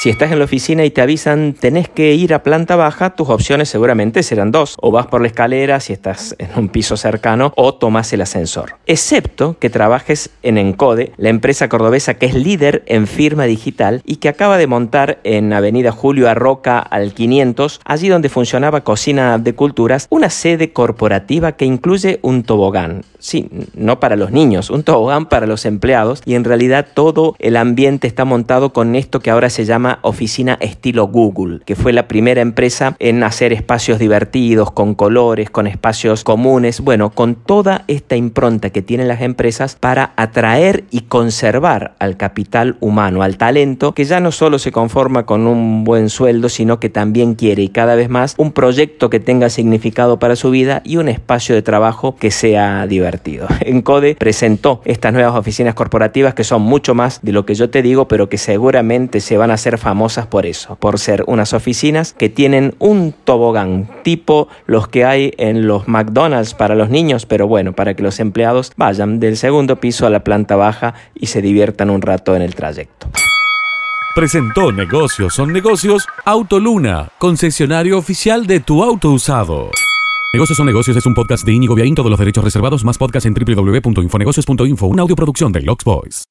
Si estás en la oficina y te avisan tenés que ir a planta baja, tus opciones seguramente serán dos. O vas por la escalera si estás en un piso cercano o tomas el ascensor. Excepto que trabajes en Encode, la empresa cordobesa que es líder en firma digital y que acaba de montar en Avenida Julio Arroca al 500, allí donde funcionaba Cocina de Culturas, una sede corporativa que incluye un tobogán. Sí, no para los niños, un tobogán para los empleados y en realidad todo el ambiente está montado con esto que ahora se llama oficina estilo Google, que fue la primera empresa en hacer espacios divertidos, con colores, con espacios comunes, bueno, con toda esta impronta que tienen las empresas para atraer y conservar al capital humano, al talento, que ya no solo se conforma con un buen sueldo, sino que también quiere y cada vez más un proyecto que tenga significado para su vida y un espacio de trabajo que sea divertido. Encode presentó estas nuevas oficinas corporativas que son mucho más de lo que yo te digo, pero que seguramente se van a hacer famosas por eso, por ser unas oficinas que tienen un tobogán tipo los que hay en los McDonald's para los niños, pero bueno, para que los empleados vayan del segundo piso a la planta baja y se diviertan un rato en el trayecto. Presentó Negocios son negocios Autoluna, concesionario oficial de tu auto usado. Negocios son negocios es un podcast de Inigo Viaín, todos los derechos reservados, más podcast en www.infonegocios.info, una audioproducción de Lux Boys.